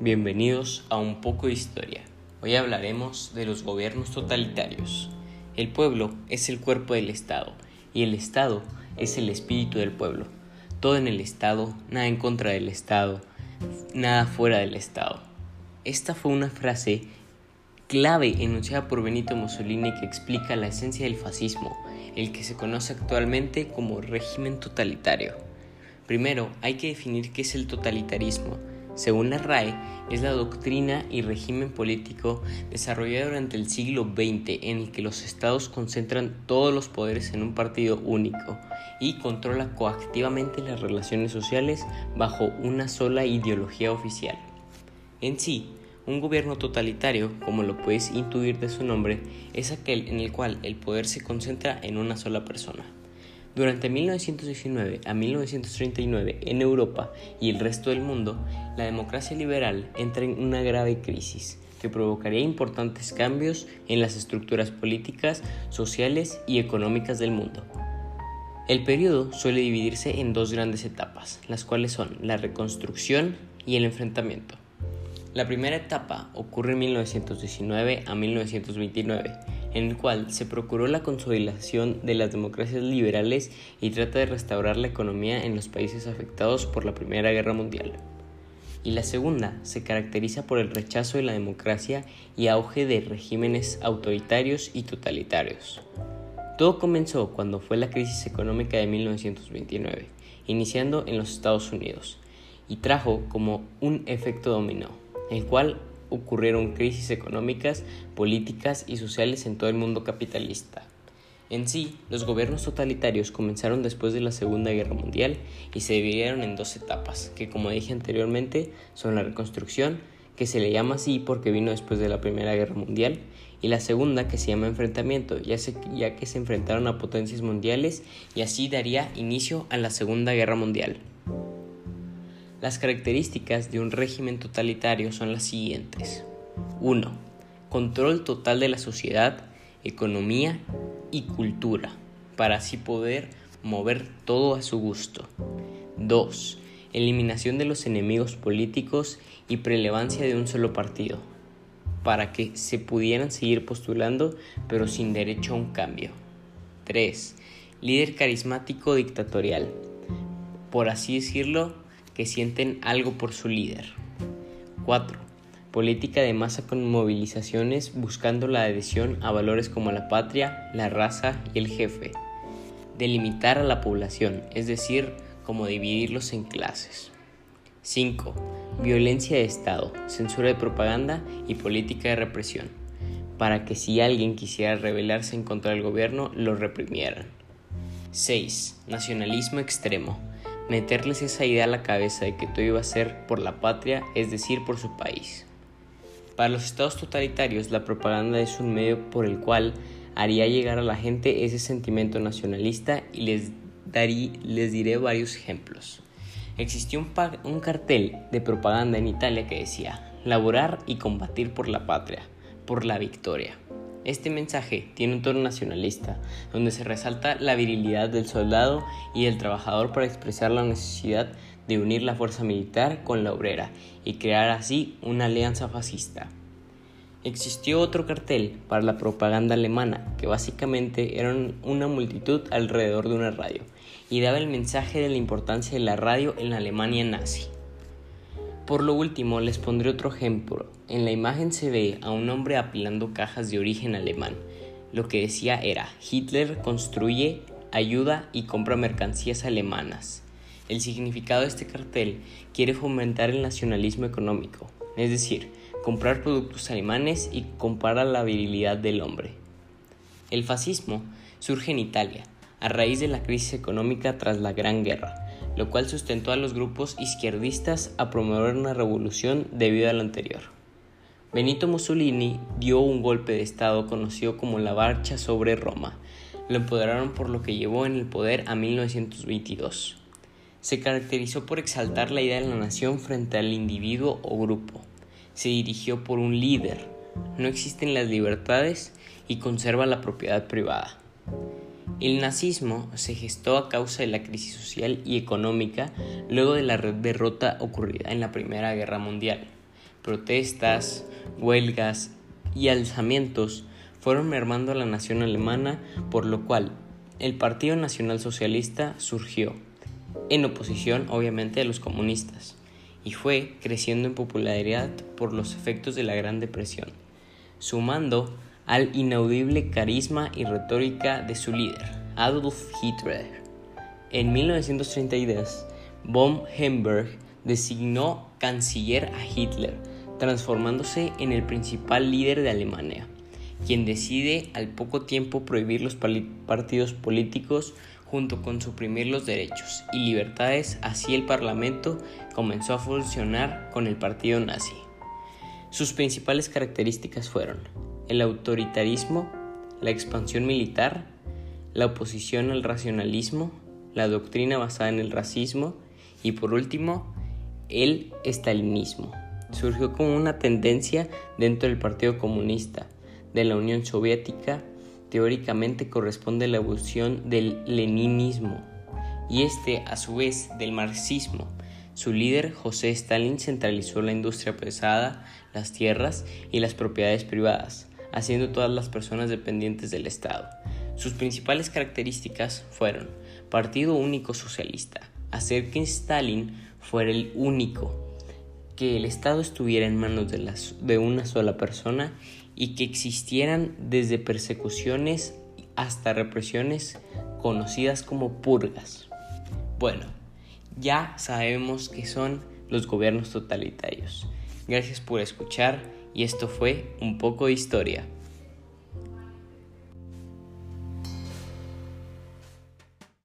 Bienvenidos a un poco de historia. Hoy hablaremos de los gobiernos totalitarios. El pueblo es el cuerpo del Estado y el Estado es el espíritu del pueblo. Todo en el Estado, nada en contra del Estado, nada fuera del Estado. Esta fue una frase clave enunciada por Benito Mussolini que explica la esencia del fascismo, el que se conoce actualmente como régimen totalitario. Primero, hay que definir qué es el totalitarismo. Según la RAE, es la doctrina y régimen político desarrollado durante el siglo XX en el que los estados concentran todos los poderes en un partido único y controla coactivamente las relaciones sociales bajo una sola ideología oficial. En sí, un gobierno totalitario, como lo puedes intuir de su nombre, es aquel en el cual el poder se concentra en una sola persona. Durante 1919 a 1939 en Europa y el resto del mundo, la democracia liberal entra en una grave crisis que provocaría importantes cambios en las estructuras políticas, sociales y económicas del mundo. El periodo suele dividirse en dos grandes etapas, las cuales son la reconstrucción y el enfrentamiento. La primera etapa ocurre en 1919 a 1929 en el cual se procuró la consolidación de las democracias liberales y trata de restaurar la economía en los países afectados por la Primera Guerra Mundial. Y la segunda se caracteriza por el rechazo de la democracia y auge de regímenes autoritarios y totalitarios. Todo comenzó cuando fue la crisis económica de 1929, iniciando en los Estados Unidos, y trajo como un efecto dominó, el cual ocurrieron crisis económicas, políticas y sociales en todo el mundo capitalista. En sí, los gobiernos totalitarios comenzaron después de la Segunda Guerra Mundial y se dividieron en dos etapas, que como dije anteriormente son la reconstrucción, que se le llama así porque vino después de la Primera Guerra Mundial, y la segunda que se llama enfrentamiento, ya, que se enfrentaron a potencias mundiales y así daría inicio a la Segunda Guerra Mundial. Las características de un régimen totalitario son las siguientes. 1. Control total de la sociedad, economía y cultura, para así poder mover todo a su gusto. 2. Eliminación de los enemigos políticos y prelevancia de un solo partido, para que se pudieran seguir postulando pero sin derecho a un cambio. 3. Líder carismático dictatorial. Por así decirlo, que sienten algo por su líder. 4. Política de masa con movilizaciones buscando la adhesión a valores como la patria, la raza y el jefe. Delimitar a la población, es decir, como dividirlos en clases. 5. Violencia de Estado, censura de propaganda y política de represión, para que si alguien quisiera rebelarse en contra del gobierno, lo reprimieran. 6. Nacionalismo extremo, meterles esa idea a la cabeza de que todo iba a ser por la patria, es decir, por su país. Para los estados totalitarios, la propaganda es un medio por el cual haría llegar a la gente ese sentimiento nacionalista y les, les diré varios ejemplos. Existió un cartel de propaganda en Italia que decía, laborar y combatir por la patria, por la victoria. Este mensaje tiene un tono nacionalista, donde se resalta la virilidad del soldado y del trabajador para expresar la necesidad de unir la fuerza militar con la obrera y crear así una alianza fascista. Existió otro cartel para la propaganda alemana, que básicamente era una multitud alrededor de una radio, y daba el mensaje de la importancia de la radio en la Alemania nazi. Por lo último, les pondré otro ejemplo. En la imagen se ve a un hombre apilando cajas de origen alemán. Lo que decía era, Hitler construye, ayuda y compra mercancías alemanas. El significado de este cartel quiere fomentar el nacionalismo económico, es decir, comprar productos alemanes y comparar la virilidad del hombre. El fascismo surge en Italia, a raíz de la crisis económica tras la Gran Guerra lo cual sustentó a los grupos izquierdistas a promover una revolución debido a lo anterior. Benito Mussolini dio un golpe de Estado conocido como la Marcha sobre Roma. Lo empoderaron por lo que llevó en el poder a 1922. Se caracterizó por exaltar la idea de la nación frente al individuo o grupo. Se dirigió por un líder. No existen las libertades y conserva la propiedad privada. El nazismo se gestó a causa de la crisis social y económica luego de la derrota ocurrida en la Primera Guerra Mundial. protestas, huelgas y alzamientos fueron mermando a la nación alemana, por lo cual el Partido Nacional Socialista surgió, en oposición obviamente a los comunistas, y fue creciendo en popularidad por los efectos de la Gran Depresión, sumando al inaudible carisma y retórica de su líder, Adolf Hitler. En 1932, von Hemberg designó canciller a Hitler, transformándose en el principal líder de Alemania, quien decide al poco tiempo prohibir los partidos políticos junto con suprimir los derechos y libertades, así el Parlamento comenzó a funcionar con el partido nazi. Sus principales características fueron el autoritarismo, la expansión militar, la oposición al racionalismo, la doctrina basada en el racismo y por último, el estalinismo. Surgió como una tendencia dentro del Partido Comunista de la Unión Soviética, teóricamente corresponde a la evolución del leninismo y este a su vez del marxismo. Su líder, José Stalin, centralizó la industria pesada, las tierras y las propiedades privadas, haciendo todas las personas dependientes del Estado. Sus principales características fueron Partido Único Socialista, hacer que Stalin fuera el único, que el Estado estuviera en manos de, una sola persona y que existieran desde persecuciones hasta represiones conocidas como purgas. Bueno, ya sabemos que son los gobiernos totalitarios. Gracias por escuchar y esto fue un poco de historia.